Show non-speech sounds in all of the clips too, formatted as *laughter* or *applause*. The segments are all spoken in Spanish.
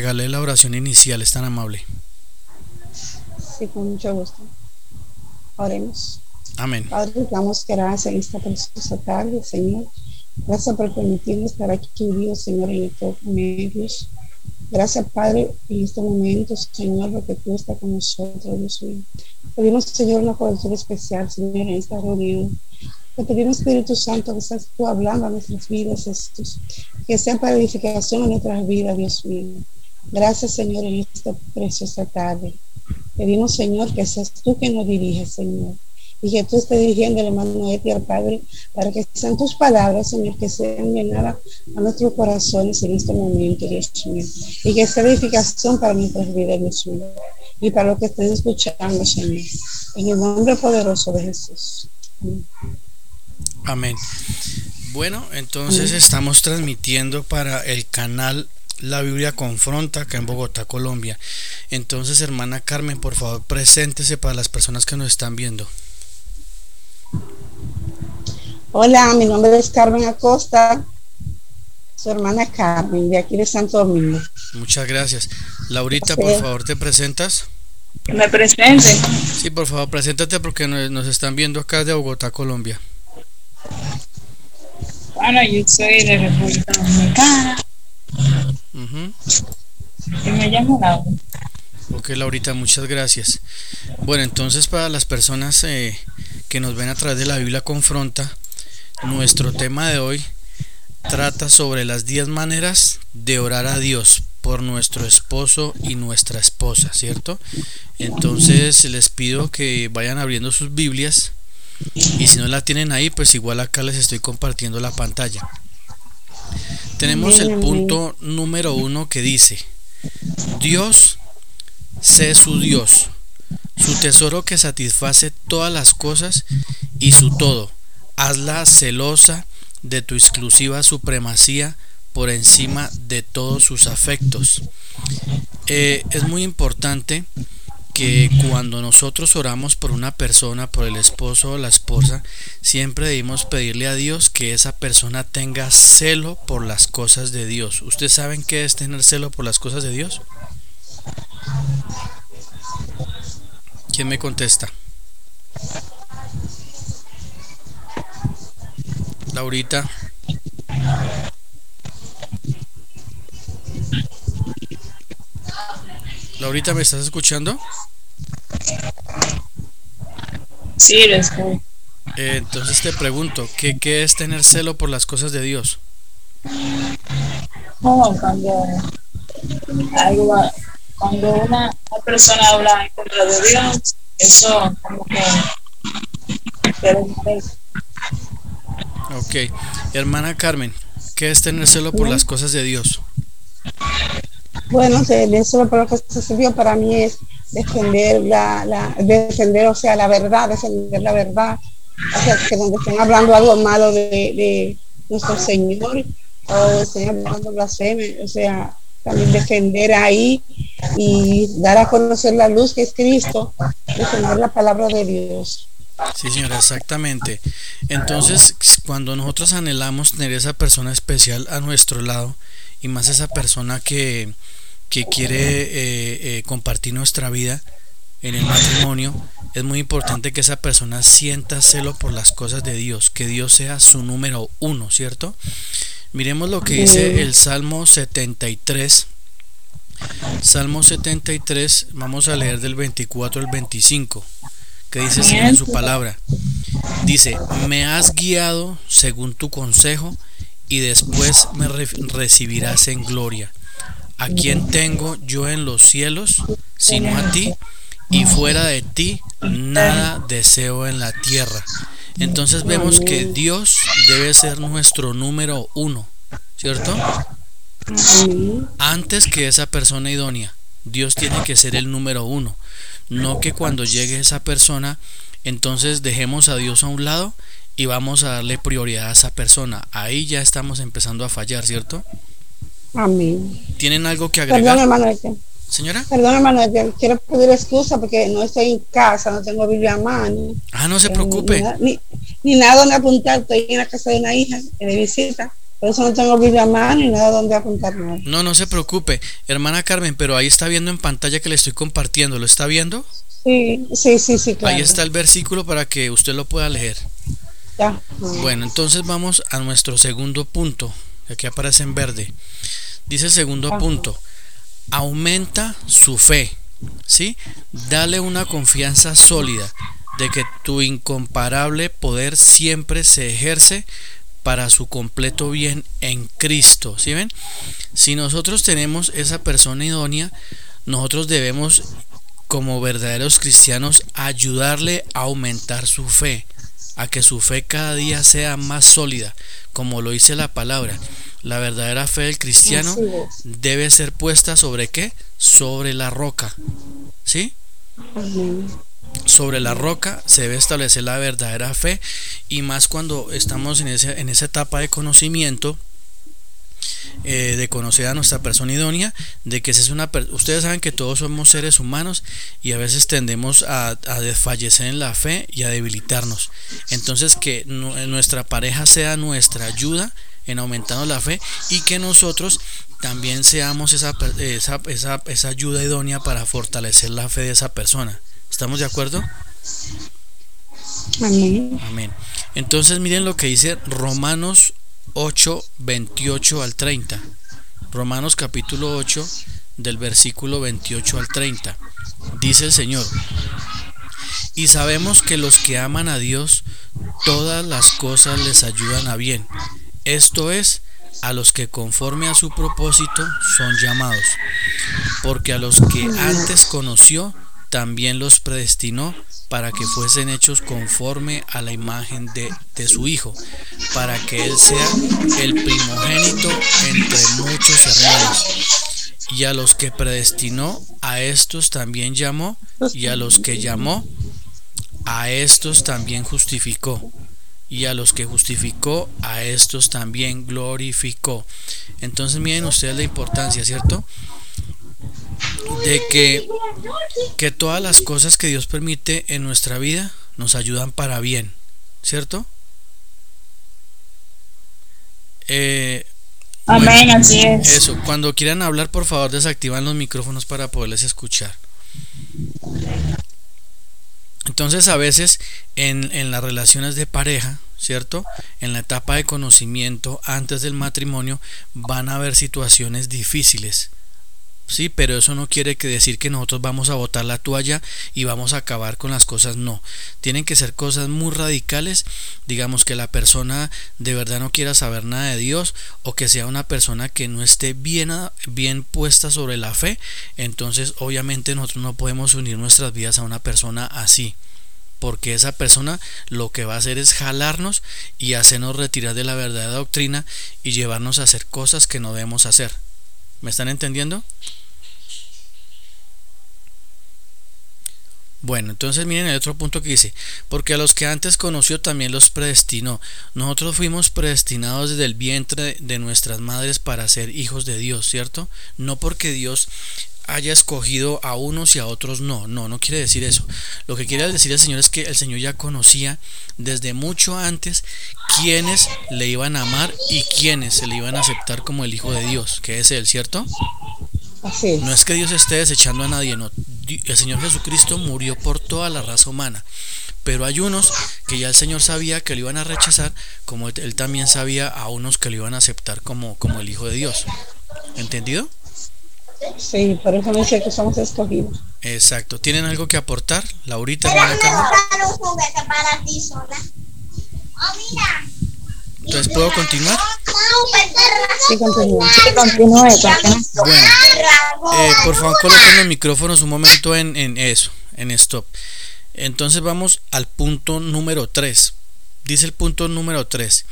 regale la oración inicial, es tan amable. Sí, con mucho gusto. Oremos. Amén. Padre, damos gracias en esta preciosa tarde, Señor. Gracias por permitirnos estar aquí, Dios, Señor, en estos medios. Gracias, Padre, en este momento, Señor, porque tú estás con nosotros, Dios mío. Pedimos, Señor, una cobertura especial, Señor, en esta reunión. Te pedimos, Espíritu Santo, que estás tú hablando a nuestras vidas, estos, que sea para edificación a nuestras vidas, Dios mío. Gracias, Señor, en esta preciosa tarde. Pedimos, Señor, que seas tú que nos diriges, Señor. Y que tú estés dirigiendo el hermano Eti al Padre, para que sean tus palabras, Señor, que sean llenadas a nuestros corazones en este momento, Dios mío. Y que sea edificación para nuestras vidas, Dios mío. Y para lo que estén escuchando, Señor. En el nombre poderoso de Jesús. Amén. Amén. Bueno, entonces estamos transmitiendo para el canal La Biblia Confronta acá en Bogotá, Colombia. Entonces, hermana Carmen, por favor, preséntese para las personas que nos están viendo. Hola, mi nombre es Carmen Acosta, su hermana Carmen, de aquí de Santo Domingo. Muchas gracias. Laurita, por favor, ¿te presentas? Que me presente. Sí, por favor, preséntate porque nos, están viendo acá de Bogotá, Colombia. Bueno, yo soy de República Dominicana Y me llamo Laura. Ok, Laurita, muchas gracias. Bueno, entonces para las personas eh, que nos ven a través de la Biblia Confronta, nuestro tema de hoy trata sobre las 10 maneras de orar a Dios por nuestro esposo y nuestra esposa, ¿cierto? Entonces les pido que vayan abriendo sus Biblias y si no la tienen ahí, pues igual acá les estoy compartiendo la pantalla. Tenemos el punto número uno que dice, Dios, sé su Dios, su tesoro que satisface todas las cosas y su todo. Hazla celosa de tu exclusiva supremacía por encima de todos sus afectos. Eh, es muy importante que cuando nosotros oramos por una persona, por el esposo o la esposa, siempre debemos pedirle a Dios que esa persona tenga celo por las cosas de Dios. ¿Ustedes saben qué es tener celo por las cosas de Dios? ¿Quién me contesta? Laurita. Laurita, ¿me estás escuchando? Sí, lo escucho. Eh, entonces te pregunto, ¿qué, ¿qué es tener celo por las cosas de Dios? ¿Cómo cuando algo va- cuando una, una persona habla en contra de Dios, eso como que Ok. Hermana Carmen, ¿qué es tener celo por las cosas de Dios? Bueno, de de eso por lo que se sirvió para mí es defender la, la defender, o sea, la verdad, defender la verdad. O sea, que donde estén hablando algo malo de, de nuestro Señor o estén hablando blasfemia, o sea, también defender ahí y dar a conocer la luz que es Cristo, defender la palabra de Dios. Sí, señora, exactamente. Entonces, cuando nosotros anhelamos tener esa persona especial a nuestro lado, y más esa persona que, que quiere eh, eh, compartir nuestra vida en el matrimonio, es muy importante que esa persona sienta celo por las cosas de Dios, que Dios sea su número uno, ¿cierto? Miremos lo que dice el Salmo 73. Salmo 73, vamos a leer del 24 al 25 que dice así en su palabra. Dice, me has guiado según tu consejo y después me re recibirás en gloria. ¿A quién tengo yo en los cielos sino a ti? Y fuera de ti nada deseo en la tierra. Entonces vemos que Dios debe ser nuestro número uno, ¿cierto? Antes que esa persona idónea, Dios tiene que ser el número uno. No que cuando llegue esa persona, entonces dejemos a Dios a un lado y vamos a darle prioridad a esa persona. Ahí ya estamos empezando a fallar, ¿cierto? Amén. ¿Tienen algo que Perdón, agregar? hermano, es que- Señora. perdón, hermano, quiero pedir excusa porque no estoy en casa, no tengo Biblia a mano. Ah, no se Eh, preocupe. Ni, ni- ni nada donde apuntar, estoy en la casa de una hija de visita. Por eso no tengo Biblia a mano y nada donde apuntar No, no se preocupe, hermana Carmen, pero ahí está viendo en pantalla que le estoy compartiendo. ¿Lo está viendo? Sí, sí, sí, sí, claro. Ahí está el versículo para que usted lo pueda leer. Ya. Bueno, entonces vamos a nuestro segundo punto, aquí aparece en verde. Dice el segundo punto, aumenta su fe, ¿sí? Dale una confianza sólida de que tu incomparable poder siempre se ejerce para su completo bien en Cristo. ¿Sí ven? Si nosotros tenemos esa persona idónea, nosotros debemos, como verdaderos cristianos, ayudarle a aumentar su fe, a que su fe cada día sea más sólida, como lo dice la palabra. La verdadera fe del cristiano debe ser puesta sobre qué? Sobre la roca. ¿Sí? sobre la roca se debe establecer la verdadera fe y más cuando estamos en, ese, en esa etapa de conocimiento eh, de conocer a nuestra persona idónea, de que es una ustedes saben que todos somos seres humanos y a veces tendemos a, a desfallecer en la fe y a debilitarnos. Entonces que nuestra pareja sea nuestra ayuda en aumentando la fe y que nosotros también seamos esa, esa, esa, esa ayuda idónea para fortalecer la fe de esa persona. ¿Estamos de acuerdo? Amén. Amén. Entonces miren lo que dice Romanos 8, 28 al 30. Romanos capítulo 8 del versículo 28 al 30. Dice el Señor. Y sabemos que los que aman a Dios, todas las cosas les ayudan a bien. Esto es, a los que conforme a su propósito son llamados. Porque a los que antes conoció, también los predestinó para que fuesen hechos conforme a la imagen de, su Hijo, para que Él sea el primogénito entre muchos hermanos. Y a los que predestinó, a estos también llamó, y a los que llamó, a estos también justificó. Y a los que justificó, a estos también glorificó. Entonces miren ustedes la importancia, ¿cierto? De que, que todas las cosas que Dios permite en nuestra vida nos ayudan para bien, ¿cierto? Eh, Amén, así es. Eso, cuando quieran hablar, por favor, desactivan los micrófonos para poderles escuchar. Entonces, a veces en, en las relaciones de pareja, ¿cierto? En la etapa de conocimiento antes del matrimonio van a haber situaciones difíciles Sí, pero eso no quiere que decir que nosotros vamos a botar la toalla y vamos a acabar con las cosas, no. Tienen que ser cosas muy radicales, digamos que la persona de verdad no quiera saber nada de Dios o que sea una persona que no esté bien, bien puesta sobre la fe, entonces obviamente nosotros no podemos unir nuestras vidas a una persona así porque esa persona lo que va a hacer es jalarnos y hacernos retirar de la verdadera doctrina y llevarnos a hacer cosas que no debemos hacer. ¿Me están entendiendo? Bueno, entonces miren el otro punto que dice, porque a los que antes conoció también los predestinó. Nosotros fuimos predestinados desde el vientre de nuestras madres para ser hijos de Dios, ¿cierto? No porque Dios haya escogido a unos y a otros no, no, no quiere decir eso. Lo que quiere decir el Señor es que el Señor ya conocía desde mucho antes quiénes le iban a amar y quiénes se le iban a aceptar como el Hijo de Dios, que es Él, ¿cierto? No es que Dios esté desechando a nadie, no. El Señor Jesucristo murió por toda la raza humana. Pero hay unos que ya el Señor sabía que lo iban a rechazar, como Él también sabía a unos que lo iban a aceptar como, como el Hijo de Dios. ¿Entendido? Sí, por eso me dice que somos escogidos. Exacto. ¿Tienen algo que aportar, Laurita? Entonces, ¿puedo continuar? Sí, continúe. Bueno, eh, por favor, coloquen los micrófonos un momento en, en eso, en stop. Entonces vamos al punto número 3. Dice el punto número 3.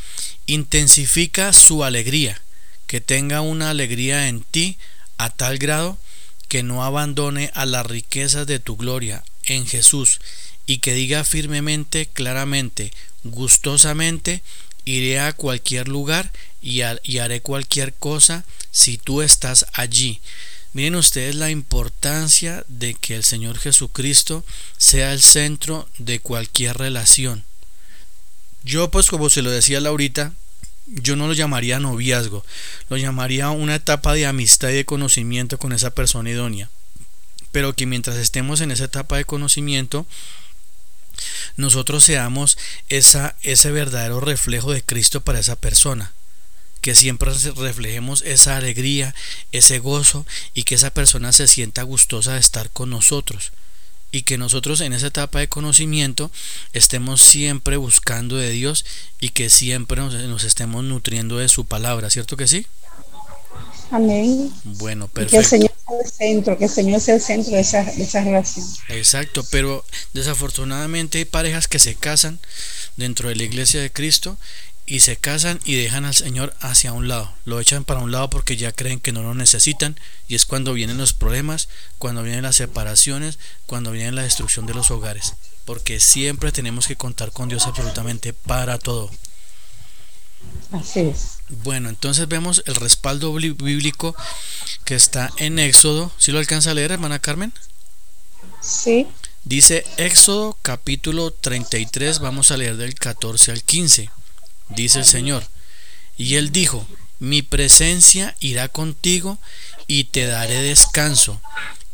Intensifica su alegría, que tenga una alegría en ti a tal grado que no abandone a las riquezas de tu gloria en Jesús y que diga firmemente, claramente, gustosamente, iré a cualquier lugar y, haré cualquier cosa si tú estás allí. Miren ustedes la importancia de que el Señor Jesucristo sea el centro de cualquier relación. Yo pues como se lo decía Laurita, yo no lo llamaría noviazgo, lo llamaría una etapa de amistad y de conocimiento con esa persona idónea. Pero que mientras estemos en esa etapa de conocimiento, nosotros seamos esa, ese verdadero reflejo de Cristo para esa persona. Que siempre reflejemos esa alegría, ese gozo y que esa persona se sienta gustosa de estar con nosotros y que nosotros en esa etapa de conocimiento estemos siempre buscando de Dios y que siempre nos, estemos nutriendo de su palabra, ¿cierto que sí? Amén. Bueno, perfecto. El centro, que el Señor sea el centro de esa, de. Exacto, pero desafortunadamente hay parejas que se casan dentro de la iglesia de Cristo y se casan y dejan al Señor hacia un lado, lo echan para un lado porque ya creen que no lo necesitan y es cuando vienen los problemas, cuando vienen las separaciones, cuando viene la destrucción de los hogares, porque siempre tenemos que contar con Dios absolutamente para todo. Así es. Bueno, entonces vemos el respaldo bíblico que está en Éxodo. ¿Sí lo alcanza a leer, hermana Carmen? Sí. Dice Éxodo capítulo 33, vamos a leer del 14 al 15 dice el Señor. Y él dijo, mi presencia irá contigo y te daré descanso.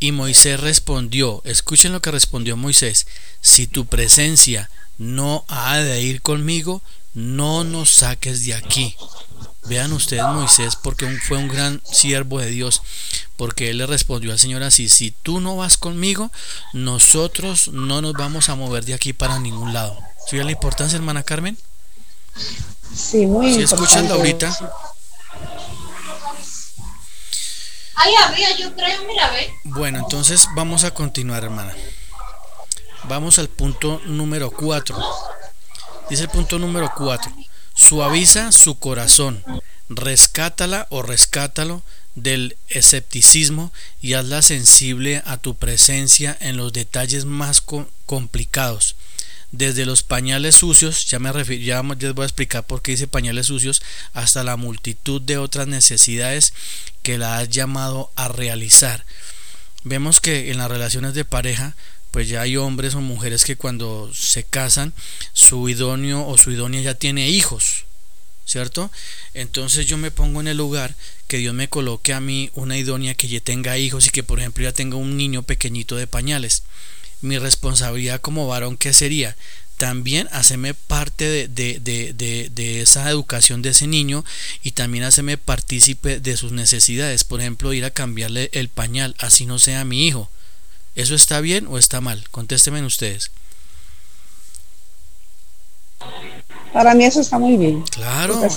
Y Moisés respondió, escuchen lo que respondió Moisés, si tu presencia no ha de ir conmigo, no nos saques de aquí. Vean ustedes Moisés porque fue un gran siervo de Dios, porque él le respondió al Señor así, si tú no vas conmigo, nosotros no nos vamos a mover de aquí para ningún lado. ¿Sí la importancia, hermana Carmen? Sí, muy ¿Sí escuchan ahorita? Ahí había, yo creo, mira, ve. Bueno, entonces vamos a continuar, hermana. Vamos al punto número 4. Dice el punto número 4. Suaviza su corazón, rescátala o rescátalo del escepticismo y hazla sensible a tu presencia en los detalles más complicados desde los pañales sucios, ya me ya les voy a explicar por qué dice pañales sucios, hasta la multitud de otras necesidades que la has llamado a realizar. Vemos que en las relaciones de pareja, pues ya hay hombres o mujeres que cuando se casan, su idóneo o su idónea ya tiene hijos, ¿cierto? Entonces yo me pongo en el lugar que Dios me coloque a mí una idónea que ya tenga hijos y que por ejemplo ya tenga un niño pequeñito de pañales mi responsabilidad como varón, ¿qué sería? También hacerme parte de, de, de, esa educación de ese niño y también hacerme partícipe de sus necesidades. Por ejemplo, ir a cambiarle el pañal, así no sea mi hijo. ¿Eso está bien o está mal? Contéstenme ustedes. Para mí eso está muy bien. Claro. Es,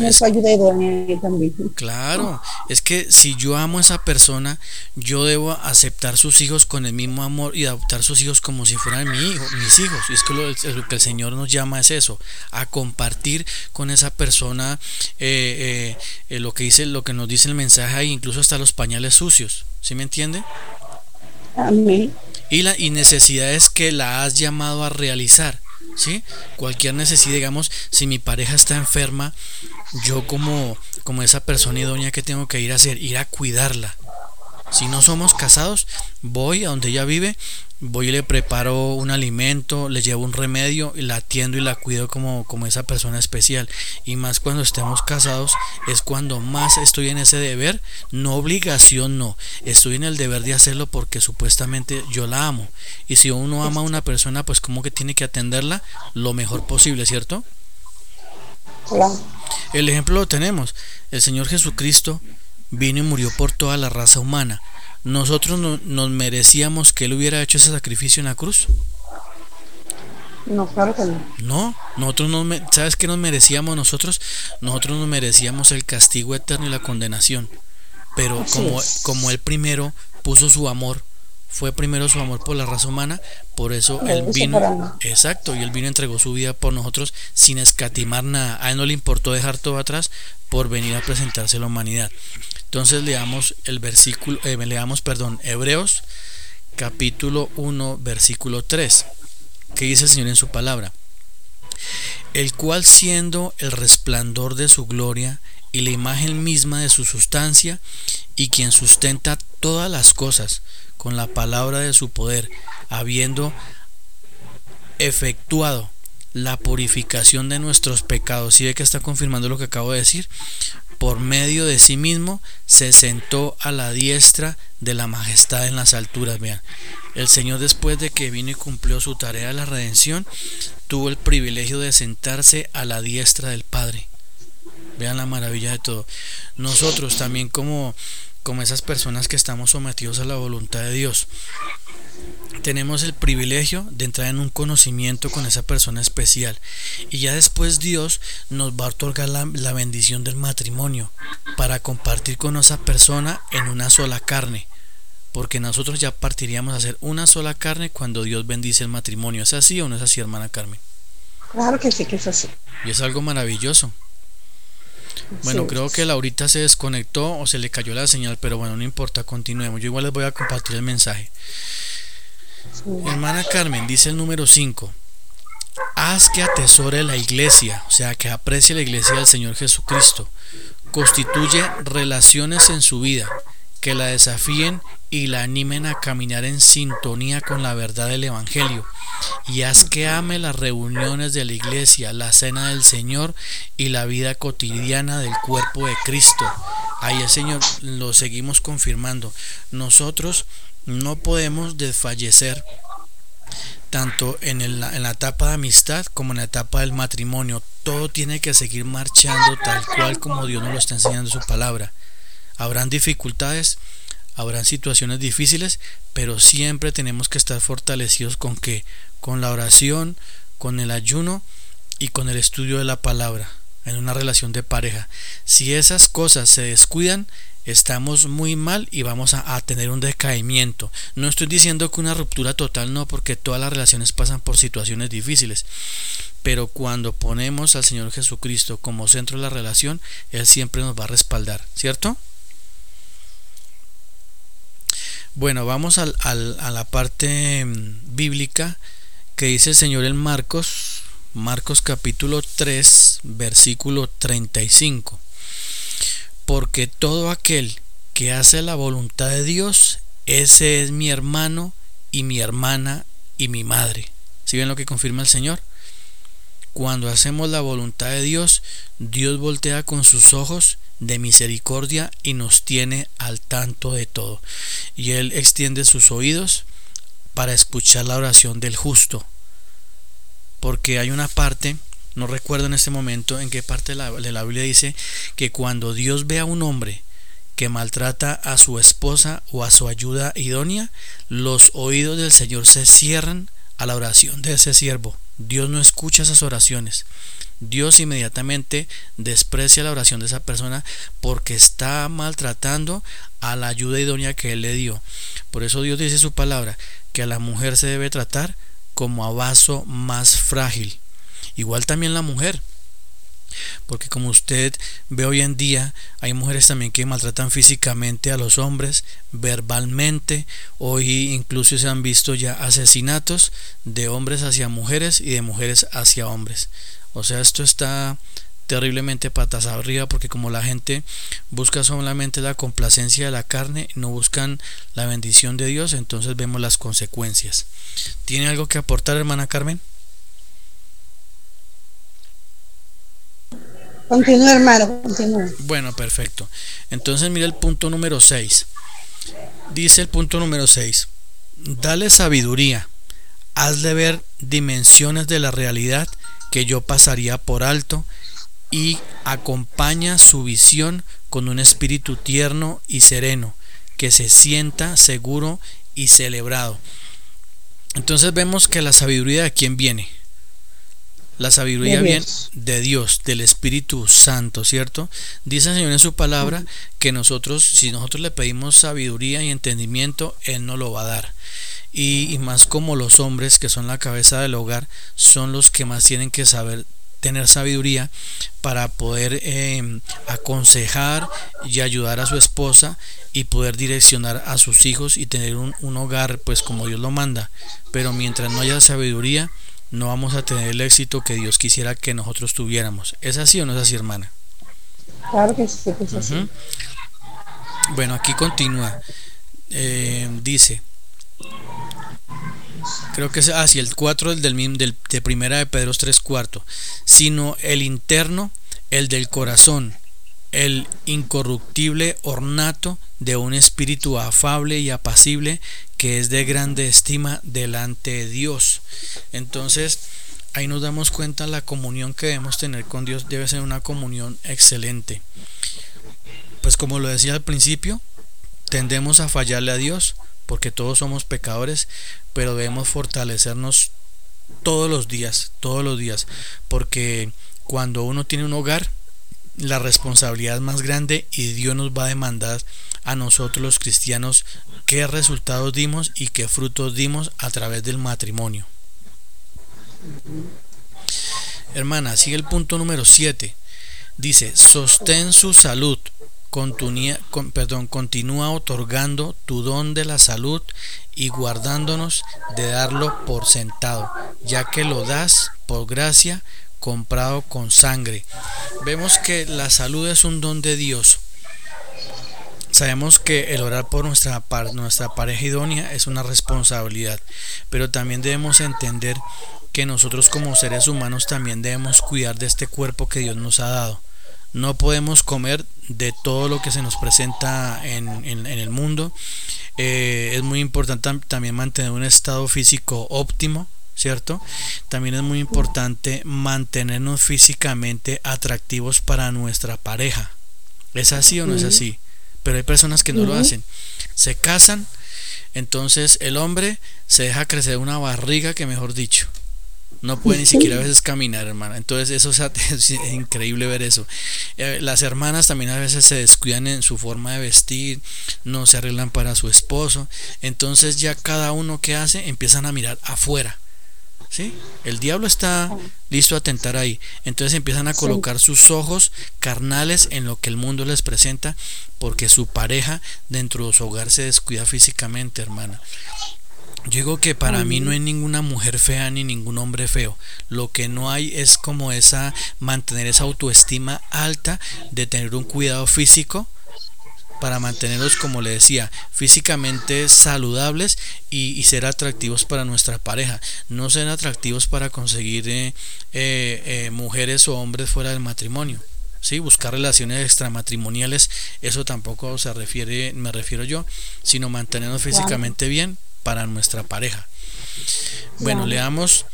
también. Claro. Es que si yo amo a esa persona, yo debo aceptar sus hijos con el mismo amor y adoptar sus hijos como si fueran mi hijo, mis hijos. Y es que lo, que el Señor nos llama es eso, a compartir con esa persona eh, eh, eh, lo que dice, lo que nos dice el mensaje, incluso hasta los pañales sucios. ¿Sí me entiende? Amén. Y la y necesidades que la has llamado a realizar ¿sí? Cualquier necesidad, digamos, si mi pareja está enferma, yo como, como esa persona idónea que tengo que ir a hacer, ir a cuidarla. Si no somos casados, voy a donde ella vive voy y le preparo un alimento, le llevo un remedio y la atiendo y la cuido como, como esa persona especial. Y más cuando estemos casados es cuando más estoy en ese deber, no obligación, no. Estoy en el deber de hacerlo porque supuestamente yo la amo. Y si uno ama a una persona, pues como que tiene que atenderla lo mejor posible, ¿cierto? El ejemplo lo tenemos. El Señor Jesucristo vino y murió por toda la raza humana nosotros no, nos merecíamos que él hubiera hecho ese sacrificio en la cruz. No, claro que no. No, nosotros no, ¿sabes qué nos merecíamos nosotros? Nosotros nos merecíamos el castigo eterno y la condenación. Pero como, como él primero puso su amor, fue primero su amor por la raza humana, por eso él vino, exacto, y él vino y entregó su vida por nosotros sin escatimar nada. A él no le importó dejar todo atrás por venir a presentarse a la humanidad. Entonces leamos el versículo, eh, leamos, perdón, Hebreos capítulo 1, versículo 3. que dice el Señor en su palabra? El cual siendo el resplandor de su gloria y la imagen misma de su sustancia, y quien sustenta todas las cosas con la palabra de su poder, habiendo efectuado la purificación de nuestros pecados. ¿Sí ve que está confirmando lo que acabo de decir? Por medio de sí mismo se sentó a la diestra de la majestad en las alturas. Vean, el Señor después de que vino y cumplió su tarea de la redención, tuvo el privilegio de sentarse a la diestra del Padre. Vean la maravilla de todo. Nosotros también como, como esas personas que estamos sometidos a la voluntad de Dios tenemos el privilegio de entrar en un conocimiento con esa persona especial y ya después Dios nos va a otorgar la, bendición del matrimonio para compartir con esa persona en una sola carne porque nosotros ya partiríamos a hacer una sola carne cuando Dios bendice el matrimonio. ¿Es así o no es así, hermana Carmen? Claro que sí, que es así. Y es algo maravilloso. Bueno, creo que Laurita se desconectó o se le cayó la señal, pero bueno, no importa, continuemos. Yo igual les voy a compartir el mensaje. Hermana Carmen, dice el número 5. Haz que atesore la iglesia, o sea, que aprecie la iglesia del Señor Jesucristo. Constituye relaciones en su vida, que la desafíen y la animen a caminar en sintonía con la verdad del Evangelio. Y haz que ame las reuniones de la iglesia, la cena del Señor y la vida cotidiana del cuerpo de Cristo. Ahí el Señor lo seguimos confirmando. Nosotros no podemos desfallecer tanto en, en, la etapa de amistad como en la etapa del matrimonio. Todo tiene que seguir marchando tal cual como Dios nos lo está enseñando en su palabra. Habrán dificultades, habrán situaciones difíciles, pero siempre tenemos que estar fortalecidos con que con la oración, con el ayuno y con el estudio de la palabra en una relación de pareja. Si esas cosas se descuidan, estamos muy mal y vamos a, tener un decaimiento. No estoy diciendo que una ruptura total no, porque todas las relaciones pasan por situaciones difíciles. Pero cuando ponemos al Señor Jesucristo como centro de la relación, Él siempre nos va a respaldar, ¿cierto? Bueno, vamos al, a la parte mm, bíblica que dice el Señor en Marcos, Marcos capítulo 3, versículo 35 porque todo aquel que hace la voluntad de Dios, ese es mi hermano y mi hermana y mi madre. ¿Si ven lo que confirma el Señor? Cuando hacemos la voluntad de Dios, Dios voltea con sus ojos de misericordia y nos tiene al tanto de todo. Y Él extiende sus oídos para escuchar la oración del justo. Porque hay una parte no recuerdo en este momento en qué parte de la, Biblia dice que cuando Dios ve a un hombre que maltrata a su esposa o a su ayuda idónea, los oídos del Señor se cierran a la oración de ese siervo. Dios no escucha esas oraciones. Dios inmediatamente desprecia la oración de esa persona porque está maltratando a la ayuda idónea que Él le dio. Por eso Dios dice su palabra, que a la mujer se debe tratar como a vaso más frágil. Igual también la mujer. Porque como usted ve hoy en día, hay mujeres también que maltratan físicamente a los hombres, verbalmente. Hoy incluso se han visto ya asesinatos de hombres hacia mujeres y de mujeres hacia hombres. O sea, esto está terriblemente patas arriba porque como la gente busca solamente la complacencia de la carne, no buscan la bendición de Dios, entonces vemos las consecuencias. ¿Tiene algo que aportar, hermana Carmen? Continúa, hermano, continúa. Bueno, perfecto. Entonces mira el punto número 6. Dice el punto número 6. Dale sabiduría. Hazle ver dimensiones de la realidad que yo pasaría por alto y acompaña su visión con un espíritu tierno y sereno que se sienta seguro y celebrado. Entonces vemos que la sabiduría de quién viene? La sabiduría viene de Dios, del Espíritu Santo, ¿cierto? Dice el Señor en su palabra que nosotros, si nosotros le pedimos sabiduría y entendimiento, Él nos lo va a dar. Y, más como los hombres que son la cabeza del hogar, son los que más tienen que saber tener sabiduría para poder em, aconsejar y ayudar a su esposa y poder direccionar a sus hijos y tener un, un hogar pues como Dios lo manda. Pero mientras no haya sabiduría, no vamos a tener el éxito que Dios quisiera que nosotros tuviéramos. ¿Es así o no es así, hermana? Claro que sí, es así. Bueno, aquí continúa. Eh, dice, creo que es así, el 4 del, del, del, de primera de Pedro 3 cuarto, sino el interno, el del corazón, el incorruptible ornato de un espíritu afable y apacible que es de grande estima delante de Dios. Entonces, ahí nos damos cuenta la comunión que debemos tener con Dios debe ser una comunión excelente. Pues como lo decía al principio, tendemos a fallarle a Dios porque todos somos pecadores, pero debemos fortalecernos todos los días, todos los días, porque cuando uno tiene un hogar, la responsabilidad es más grande y Dios nos va a demandar a nosotros los cristianos qué resultados dimos y qué frutos dimos a través del matrimonio. Hermana, sigue el punto número 7. Dice, sostén su salud, continúa, con, perdón, continúa otorgando tu don de la salud y guardándonos de darlo por sentado, ya que lo das por gracia comprado con sangre. Vemos que la salud es un don de Dios. Sabemos que el orar por nuestra, nuestra pareja idónea es una responsabilidad, pero también debemos entender que nosotros como seres humanos también debemos cuidar de este cuerpo que Dios nos ha dado. No podemos comer de todo lo que se nos presenta en, en, en el mundo. Eh, es muy importante también mantener un estado físico óptimo, ¿cierto? También es muy importante mantenernos físicamente atractivos para nuestra pareja. ¿Es así o no es así? Pero hay personas que no lo hacen. Se casan, entonces el hombre se deja crecer una barriga que mejor dicho. No puede ni siquiera a veces caminar, hermana. Entonces eso *laughs* es, increíble ver eso. Eh, las hermanas también a veces se descuidan en su forma de vestir, no se arreglan para su esposo. Entonces ya cada uno que hace empiezan a mirar afuera. ¿Sí? El diablo está listo a tentar ahí. Entonces empiezan a colocar sus ojos carnales en lo que el mundo les presenta porque su pareja dentro de su hogar se descuida físicamente, hermana. Yo digo que para mí no hay ninguna mujer fea ni ningún hombre feo. Lo que no hay es como esa mantener esa autoestima alta de tener un cuidado físico para mantenerlos, como le decía, físicamente saludables y, ser atractivos para nuestra pareja. No ser atractivos para conseguir eh, eh, eh, mujeres o hombres fuera del matrimonio. ¿sí? buscar relaciones extramatrimoniales, eso tampoco se refiere, me refiero yo, sino mantenernos físicamente bien para nuestra pareja. Bueno, leamos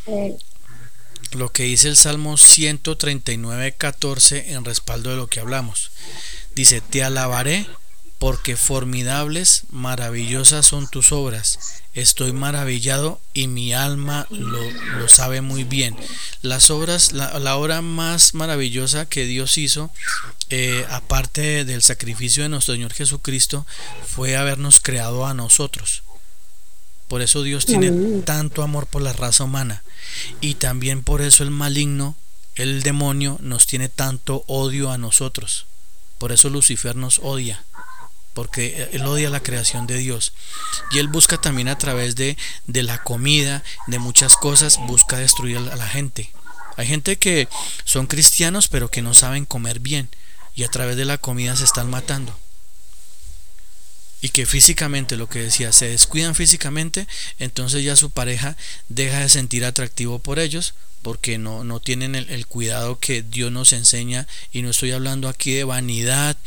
lo que dice el Salmo 139, 14 en respaldo de lo que hablamos. Dice, te alabaré porque formidables, maravillosas son tus obras. Estoy maravillado y mi alma lo, sabe muy bien. Las obras, la, la, obra más maravillosa que Dios hizo, eh, aparte del sacrificio de nuestro Señor Jesucristo, fue habernos creado a nosotros. Por eso Dios tiene tanto amor por la raza humana. Y también por eso el maligno, el demonio, nos tiene tanto odio a nosotros. Por eso Lucifer nos odia. Porque él odia la creación de Dios. Y él busca también a través de, de la comida, de muchas cosas, busca destruir a la gente. Hay gente que son cristianos pero que no saben comer bien. Y a través de la comida se están matando y que físicamente, lo que decía, se descuidan físicamente, entonces ya su pareja deja de sentir atractivo por ellos porque no, no tienen el, el, cuidado que Dios nos enseña y no estoy hablando aquí de vanidad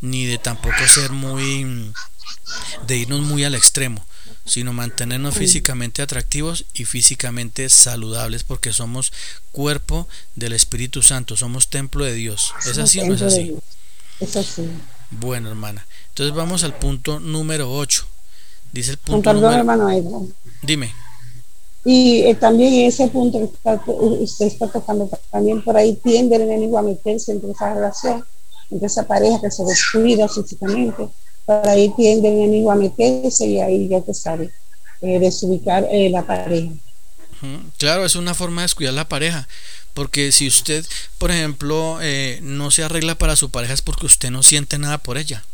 ni de tampoco ser muy de irnos muy al extremo sino mantenernos físicamente atractivos y físicamente saludables porque somos cuerpo del Espíritu Santo, somos templo de Dios. ¿Es así o no es así? Es así. Bueno, hermana. Entonces vamos al punto número 8. Dice el punto Perdón, número... hermano Edwin. Dime. Y eh, también en ese punto que está, usted está tocando, también por ahí tiende el enemigo a meterse entre esa relación, entre esa pareja que se descuida físicamente. Por ahí tiende el enemigo a meterse y ahí ya te sabe, eh, desubicar eh, la pareja. Claro, es una forma de descuidar la pareja. Porque si usted, por ejemplo, eh, no se arregla para su pareja es porque usted no siente nada por ella.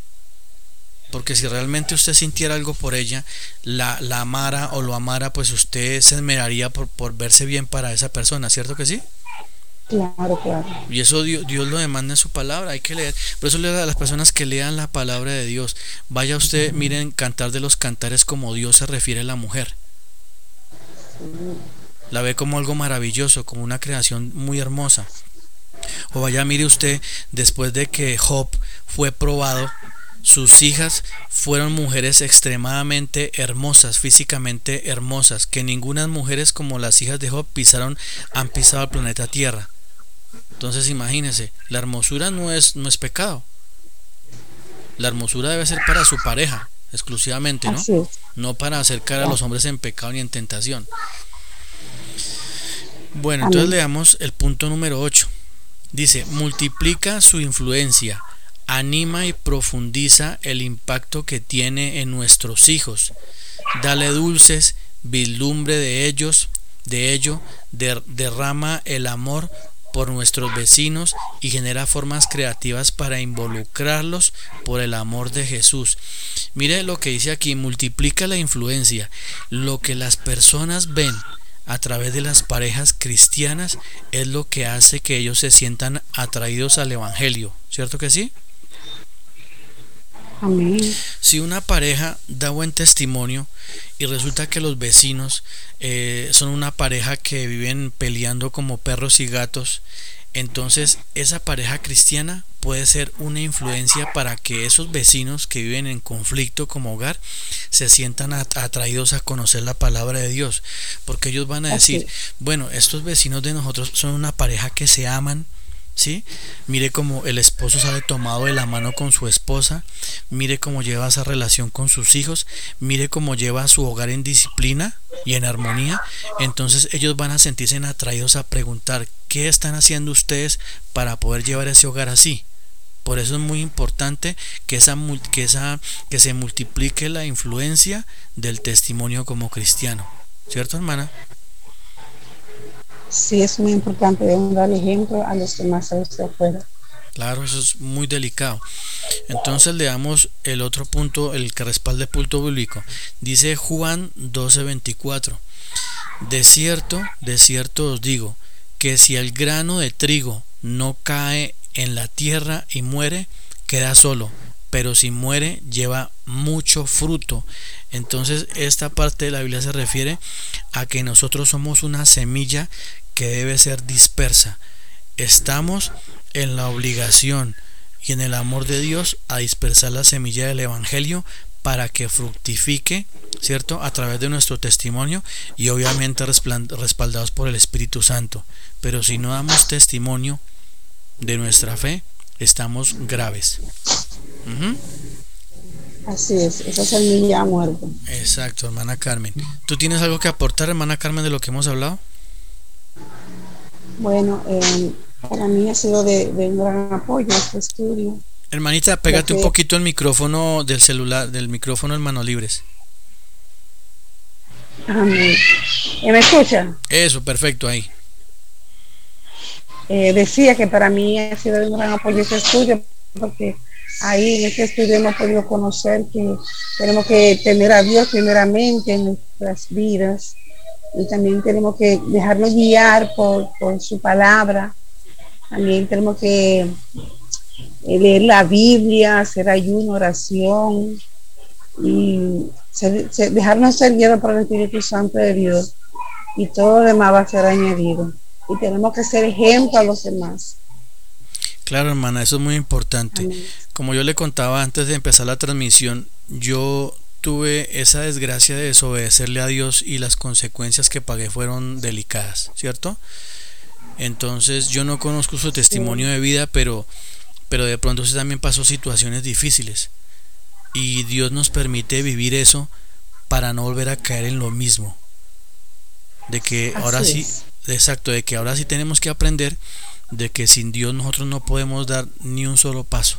Porque si realmente usted sintiera algo por ella, la, la amara o lo amara, pues usted se esmeraría por, por verse bien para esa persona, ¿cierto que sí? Claro, claro. Y eso Dios, Dios, lo demanda en su palabra, hay que leer. Por eso le da a las personas que lean la palabra de Dios. Vaya usted, miren, cantar de los cantares como Dios se refiere a la mujer. La ve como algo maravilloso, como una creación muy hermosa. O vaya, mire usted, después de que Job fue probado, sus hijas fueron mujeres extremadamente hermosas, físicamente hermosas, que ninguna mujeres como las hijas de Job pisaron, han pisado el planeta Tierra. Entonces imagínense, la hermosura no es, no es pecado. La hermosura debe ser para su pareja, exclusivamente, ¿no? No para acercar a los hombres en pecado ni en tentación. Bueno, entonces leamos el punto número 8. Dice, multiplica su influencia, anima y profundiza el impacto que tiene en nuestros hijos. Dale dulces, vislumbre de ellos, de ello, derrama el amor por nuestros vecinos y genera formas creativas para involucrarlos por el amor de Jesús. Mire lo que dice aquí, multiplica la influencia. Lo que las personas ven a través de las parejas cristianas es lo que hace que ellos se sientan atraídos al Evangelio, ¿cierto que sí? Amén. Si una pareja da buen testimonio y resulta que los vecinos eh, son una pareja que viven peleando como perros y gatos, entonces esa pareja cristiana puede ser una influencia para que esos vecinos que viven en conflicto como hogar se sientan atraídos a conocer la palabra de Dios, porque ellos van a decir, bueno, estos vecinos de nosotros son una pareja que se aman, ¿sí? Mire cómo el esposo sale tomado de la mano con su esposa, mire cómo lleva esa relación con sus hijos, mire cómo lleva su hogar en disciplina y en armonía, entonces ellos van a sentirse atraídos a preguntar qué están haciendo ustedes para poder llevar ese hogar así. Por eso es muy importante que, esa, que, esa, que se multiplique la influencia del testimonio como cristiano. ¿Cierto, hermana? Sí es muy importante dar ejemplo a los demás a los de afuera. Claro, eso es muy delicado. Entonces le damos el otro punto, el que respalda el punto bíblico. Dice Juan 12:24. De cierto, de cierto os digo, que si el grano de trigo no cae en la tierra y muere, queda solo, pero si muere lleva mucho fruto. Entonces esta parte de la Biblia se refiere a que nosotros somos una semilla que debe ser dispersa. Estamos en la obligación y en el amor de Dios a dispersar la semilla del Evangelio para que fructifique, ¿cierto? A través de nuestro testimonio y obviamente respaldados por el Espíritu Santo. Pero si no damos testimonio de nuestra fe, estamos graves. Así es, esa semilla muerta. Exacto, hermana Carmen. ¿Tú tienes algo que aportar, hermana Carmen, de lo que hemos hablado? Bueno, eh, para mí ha sido de, un gran apoyo este estudio. Hermanita, pégate un poquito el micrófono del celular, del micrófono en manos libres. Amén. ¿Me escucha? Eso, perfecto, ahí. Eh, decía que para mí ha sido de un gran apoyo este estudio, porque ahí en este estudio hemos podido conocer que tenemos que tener a Dios primeramente en nuestras vidas y también tenemos que dejarnos guiar por, su palabra. También tenemos que eh, leer la Biblia, hacer ayuno, oración y dejarnos ser guiados por el Espíritu Santo de Dios y todo lo demás va a ser añadido. Y tenemos que ser ejemplo a los demás. Claro, hermana, eso es muy importante. Como yo le contaba antes de empezar la transmisión, yo tuve esa desgracia de desobedecerle a Dios y las consecuencias que pagué fueron delicadas, ¿cierto? Entonces yo no conozco su testimonio de vida, pero, pero de pronto usted también pasó situaciones difíciles. Y Dios nos permite vivir eso para no volver a caer en lo mismo. De que ahora sí, exacto, de que ahora sí tenemos que aprender de que sin Dios nosotros no podemos dar ni un solo paso.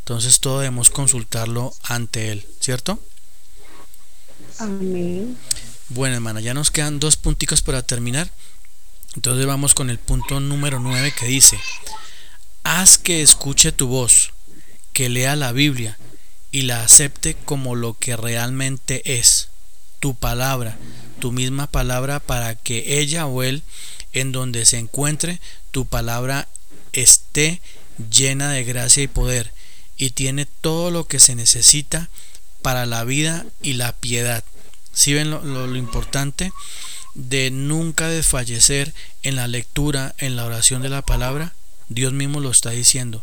Entonces todo debemos consultarlo ante Él, ¿cierto? Amén. Bueno, hermana, ya nos quedan dos punticos para terminar. Entonces vamos con el punto número 9 que dice, haz que escuche tu voz, que lea la Biblia y la acepte como lo que realmente es, tu palabra, tu misma palabra para que ella o él, en donde se encuentre, tu palabra esté llena de gracia y poder y tiene todo lo que se necesita para la vida y la piedad. Si ven lo, importante? de nunca desfallecer en la lectura, en la oración de la palabra? Dios mismo lo está diciendo.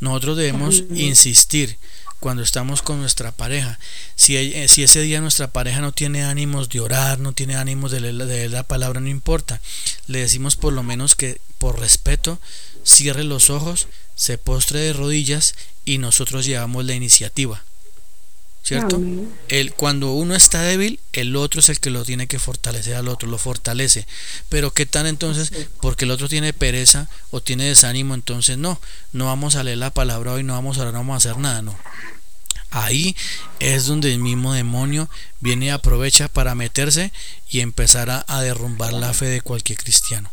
Nosotros debemos insistir cuando estamos con nuestra pareja. Si, eh, si, ese día nuestra pareja no tiene ánimos de orar, no tiene ánimos de leer, de leer, la palabra, no importa. Le decimos por lo menos que por respeto cierre los ojos, se postre de rodillas y nosotros llevamos la iniciativa. ¿Cierto? El, cuando uno está débil, el otro es el que lo tiene que fortalecer al otro, lo fortalece. Pero ¿qué tal entonces? Porque el otro tiene pereza o tiene desánimo, entonces no, no vamos a leer la palabra hoy, no vamos a orar, no vamos a hacer nada, no. Ahí es donde el mismo demonio viene y aprovecha para meterse y empezar a, a derrumbar la fe de cualquier cristiano.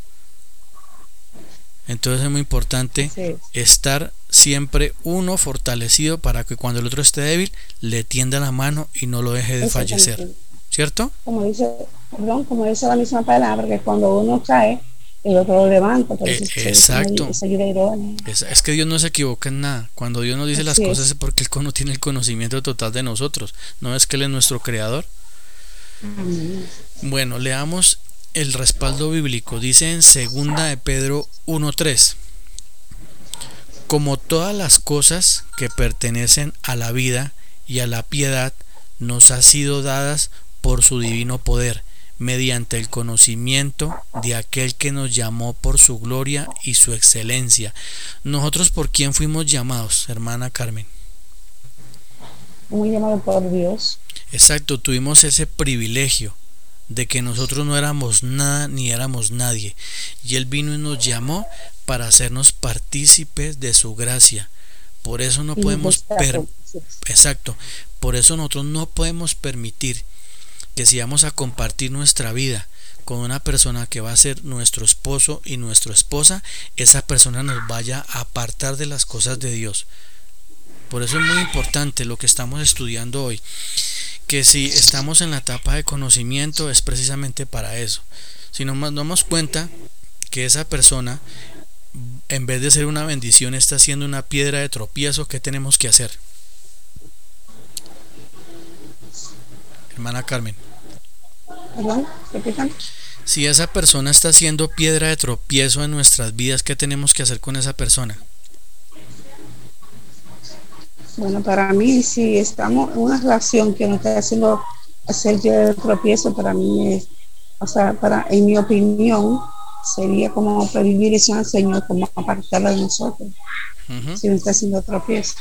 Entonces es muy importante estar siempre uno fortalecido para que cuando el otro esté débil le tienda la mano y no lo deje de fallecer. ¿Cierto? Como dice, perdón, como dice la misma palabra, que cuando uno cae, el otro lo levanta. Eh, exacto. Es, es, que Dios no se equivoca en nada. Cuando Dios nos dice las cosas es porque Él no tiene el conocimiento total de nosotros. No es que Él es nuestro creador. Bueno, leamos el respaldo bíblico. Dice en segunda de Pedro 1.3. Como todas las cosas que pertenecen a la vida y a la piedad nos ha sido dadas por su divino poder, mediante el conocimiento de aquel que nos llamó por su gloria y su excelencia. Nosotros por quién fuimos llamados, hermana Carmen. Muy llamado por Dios. Exacto, tuvimos ese privilegio de que nosotros no éramos nada ni éramos nadie. Y Él vino y nos llamó para hacernos partícipes de su gracia. Por eso no podemos... Exacto. Por eso nosotros no podemos permitir que si vamos a compartir nuestra vida con una persona que va a ser nuestro esposo y nuestra esposa, esa persona nos vaya a apartar de las cosas de Dios. Por eso es muy importante lo que estamos estudiando hoy que si estamos en la etapa de conocimiento es precisamente para eso. Si nos damos cuenta que esa persona, en vez de ser una bendición, está siendo una piedra de tropiezo, ¿qué tenemos que hacer? Hermana Carmen. Si esa persona está siendo piedra de tropiezo en nuestras vidas, ¿qué tenemos que hacer con esa persona? Bueno, para mí, si estamos en una relación que nos está haciendo hacer el tropiezo, para mí es, o sea, para, en mi opinión, sería como prohibir eso al Señor, como apartarla de nosotros, si nos está haciendo tropiezo.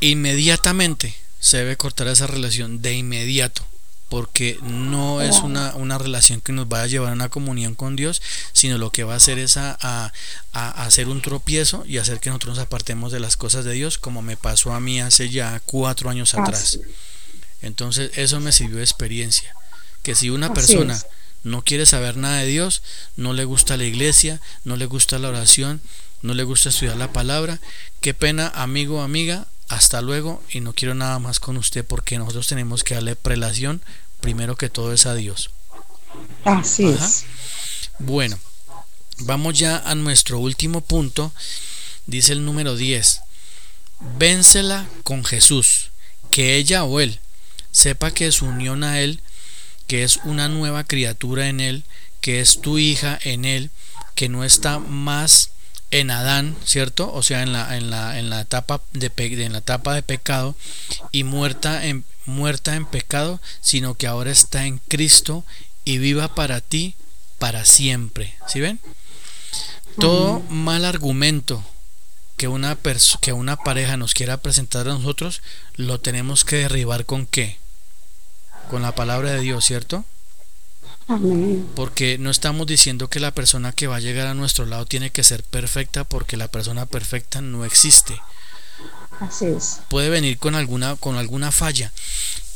Inmediatamente se debe cortar esa relación, de inmediato porque no es una, una, relación que nos vaya a llevar a una comunión con Dios, sino lo que va a hacer es a, a, hacer un tropiezo y hacer que nosotros nos apartemos de las cosas de Dios, como me pasó a mí hace ya cuatro años atrás. Entonces eso me sirvió de experiencia, que si una persona no quiere saber nada de Dios, no le gusta la iglesia, no le gusta la oración, no le gusta estudiar la palabra, qué pena amigo o amiga, hasta luego y no quiero nada más con usted porque nosotros tenemos que darle prelación primero que todo es a Dios. Así es. Bueno, vamos ya a nuestro último punto. Dice el número 10. Vénsela con Jesús, que ella o él sepa que su unión a él, que es una nueva criatura en él, que es tu hija en él, que no está más en Adán, ¿cierto? O sea, en la, en la, en la etapa de, en la etapa de pecado y muerta en, muerta en pecado, sino que ahora está en Cristo y viva para ti para siempre. ¿Sí ven? Todo mal argumento que una, que una pareja nos quiera presentar a nosotros, lo tenemos que derribar con qué? Con la palabra de Dios, ¿cierto? Porque no estamos diciendo que la persona que va a llegar a nuestro lado tiene que ser perfecta porque la persona perfecta no existe. Así es. Puede venir con alguna, con alguna falla,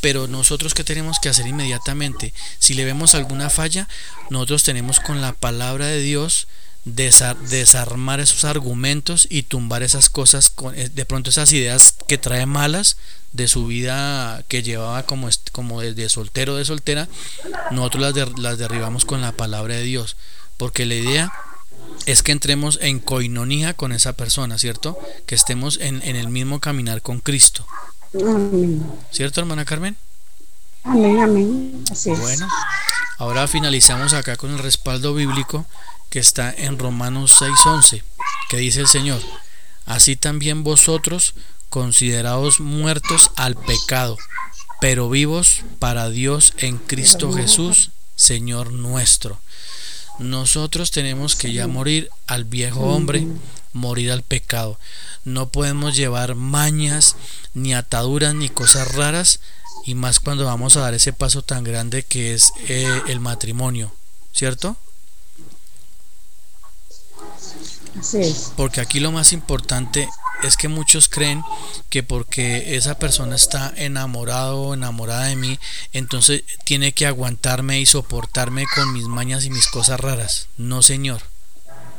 pero nosotros qué tenemos que hacer inmediatamente? Si le vemos alguna falla, nosotros tenemos con la palabra de Dios desarmar esos argumentos y tumbar esas cosas, eh, de pronto esas ideas que trae malas de su vida que llevaba como, como de, soltero de soltera, nosotros las, las derribamos con la palabra de Dios, porque la idea es que entremos en coinonía con esa persona, ¿cierto? Que estemos en, en el mismo caminar con Cristo. ¿Cierto, hermana Carmen? Amén, amén. Así Bueno, Ahora finalizamos acá con el respaldo bíblico que está en Romanos 6:11, que dice el Señor, así también vosotros considerados muertos al pecado, pero vivos para Dios en Cristo Jesús, Señor nuestro. Nosotros tenemos que ya morir al viejo hombre, morir al pecado. No podemos llevar mañas, ni ataduras, ni cosas raras, y más cuando vamos a dar ese paso tan grande que es eh, el matrimonio, ¿cierto? Porque aquí lo más importante es que muchos creen que porque esa persona está enamorado o enamorada de mí, entonces tiene que aguantarme y soportarme con mis mañas y mis cosas raras. No, señor.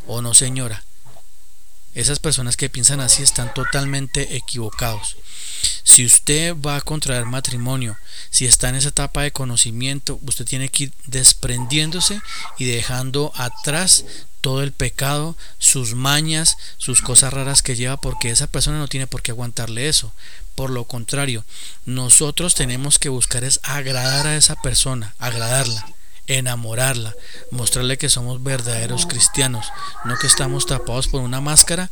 O no, señora. Esas personas que piensan así están totalmente equivocados. Si usted va a contraer matrimonio, si está en esa etapa de conocimiento, usted tiene que ir desprendiéndose y dejando atrás todo el pecado, sus mañas, sus cosas raras que lleva, porque esa persona no tiene por qué aguantarle eso. Por lo contrario, nosotros tenemos que buscar es agradar a esa persona, agradarla, enamorarla, mostrarle que somos verdaderos cristianos, no que estamos tapados por una máscara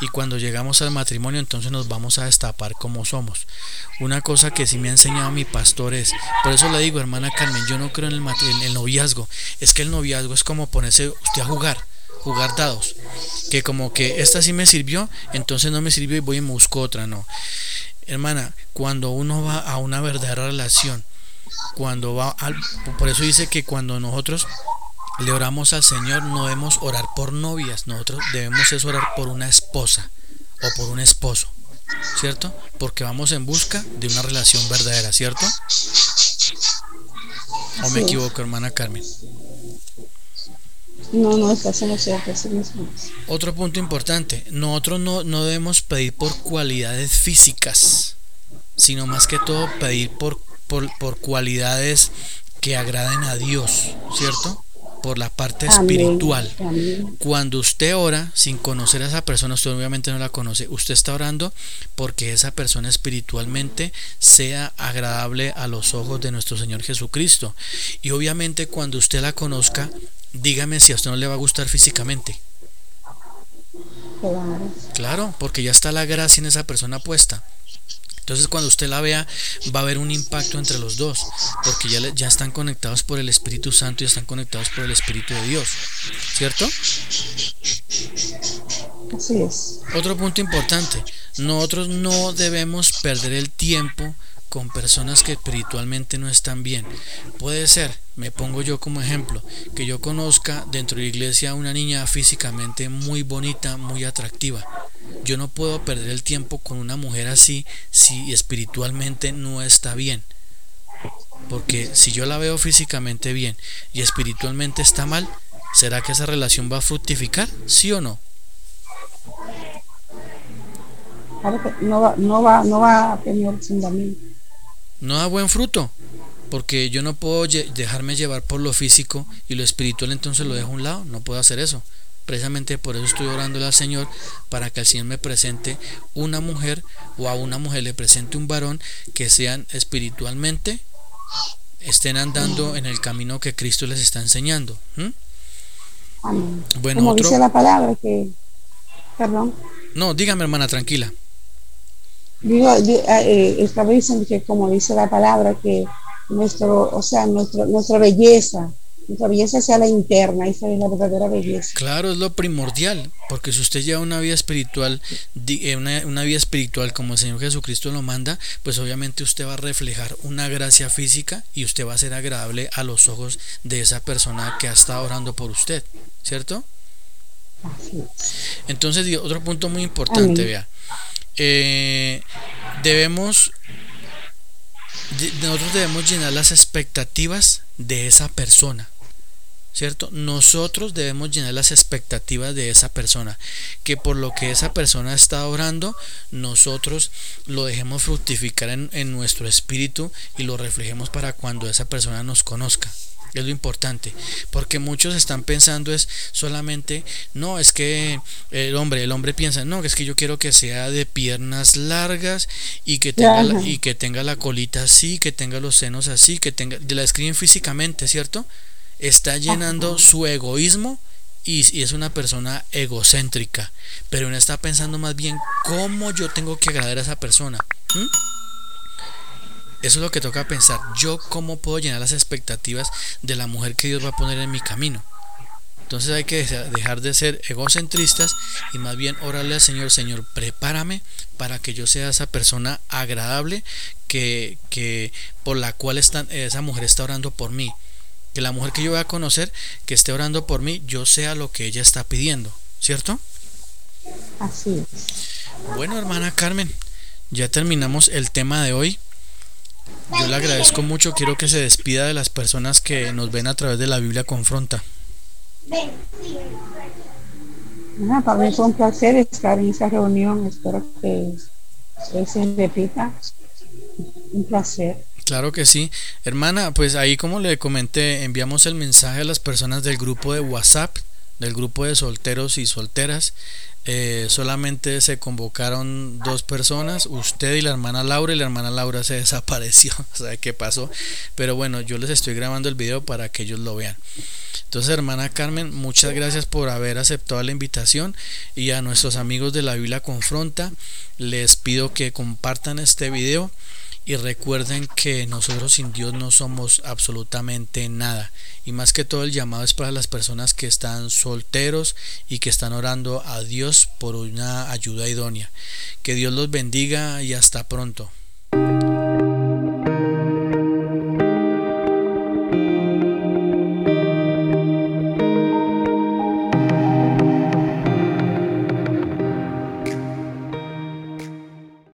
y cuando llegamos al matrimonio entonces nos vamos a destapar como somos. Una cosa que sí me ha enseñado mi pastor es, por eso le digo hermana Carmen, yo no creo en el, noviazgo, es que el noviazgo es como ponerse usted a jugar jugar dados. Que como que esta sí me sirvió, entonces no me sirvió y voy y me busco otra, no. Hermana, cuando uno va a una verdadera relación, cuando va al, por eso dice que cuando nosotros le oramos al Señor no debemos orar por novias, nosotros debemos es orar por una esposa o por un esposo, ¿cierto? Porque vamos en busca de una relación verdadera, ¿cierto? ¿O me equivoco, hermana Carmen? No. Otro punto importante, nosotros no, no debemos pedir por cualidades físicas, sino más que todo pedir por, por, por cualidades que agraden a Dios, ¿cierto? Por la parte espiritual. Cuando usted ora sin conocer a esa persona, usted obviamente no la conoce, usted está orando porque esa persona espiritualmente sea agradable a los ojos de nuestro Señor Jesucristo. Y obviamente cuando usted la conozca, dígame si a usted no le va a gustar físicamente. Claro. Claro, porque ya está la gracia en esa persona puesta. Entonces cuando usted la vea va a haber un impacto entre los dos, porque ya, ya están conectados por el Espíritu Santo y están conectados por el Espíritu de Dios, ¿cierto? Así es. Otro punto importante, nosotros no debemos perder el tiempo con personas que espiritualmente no están bien. Puede ser, me pongo yo como ejemplo, que yo conozca dentro de la iglesia una niña físicamente muy bonita, muy atractiva. Yo no puedo perder el tiempo con una mujer así si espiritualmente no está bien. Porque si yo la veo físicamente bien y espiritualmente está mal, ¿será que esa relación va a fructificar? ¿Sí o no? No va, no va, no va a tener fundamento no da buen fruto, porque yo no puedo dejarme llevar por lo físico y lo espiritual entonces lo dejo a un lado, no puedo hacer eso. Precisamente por eso estoy orando al Señor para que el Señor me presente una mujer o a una mujer le presente un varón que sean espiritualmente estén andando en el camino que Cristo les está enseñando. Bueno, Como dice la palabra que perdón. No, dígame hermana, tranquila. Digo, ah, eh, estaba diciendo que como dice la palabra, que nuestro, o sea, nuestro, nuestra belleza, nuestra belleza sea la interna, esa es la verdadera belleza. Claro, es lo primordial, porque si usted lleva una vida espiritual, eh, una, una, vida espiritual como el Señor Jesucristo lo manda, pues obviamente usted va a reflejar una gracia física y usted va a ser agradable a los ojos de esa persona que ha estado orando por usted, ¿cierto? Entonces, otro punto muy importante, vea eh, debemos nosotros debemos llenar las expectativas de esa persona ¿cierto? Nosotros debemos llenar las expectativas de esa persona, que por lo que esa persona está orando, nosotros lo dejemos fructificar en, en nuestro espíritu y lo reflejemos para cuando esa persona nos conozca. es lo importante, porque muchos están pensando es solamente, no, es que el hombre, el hombre piensa, no, es que yo quiero que sea de piernas largas y que tenga la, y que tenga la colita así, que tenga los senos así, que tenga, la escriben físicamente, ¿cierto? Está llenando su egoísmo y, es una persona egocéntrica, pero no está pensando más bien cómo yo tengo que agradar a esa persona. Eso es lo que toca pensar. Yo cómo puedo llenar las expectativas de la mujer que Dios va a poner en mi camino. Entonces hay que dejar de ser egocentristas y más bien orarle al Señor, Señor, prepárame para que yo sea esa persona agradable que, que por la cual esa mujer está orando por mí. Que la mujer que yo voy a conocer, que esté orando por mí, yo sea lo que ella está pidiendo, ¿cierto? Así es. Bueno, hermana Carmen, ya terminamos el tema de hoy. Yo le agradezco mucho, quiero que se despida de las personas que nos ven a través de la Biblia Confronta. para mí fue un placer estar en esa reunión, espero que se repita. Un placer. Claro que sí. Hermana, pues ahí como le comenté, enviamos el mensaje a las personas del grupo de WhatsApp, del grupo de solteros y solteras. Eh, solamente se convocaron dos personas, usted y la hermana Laura, y la hermana Laura se *laughs* desapareció, o sea, ¿qué pasó? Pero bueno, yo les estoy grabando el video para que ellos lo vean. Entonces, hermana Carmen, muchas gracias por haber aceptado la invitación y a nuestros amigos de la Biblia Confronta, les pido que compartan este video y recuerden que nosotros sin Dios no somos absolutamente nada. Y más que todo el llamado es para las personas que están solteros y que están orando a Dios por una ayuda idónea. Que Dios los bendiga y hasta pronto.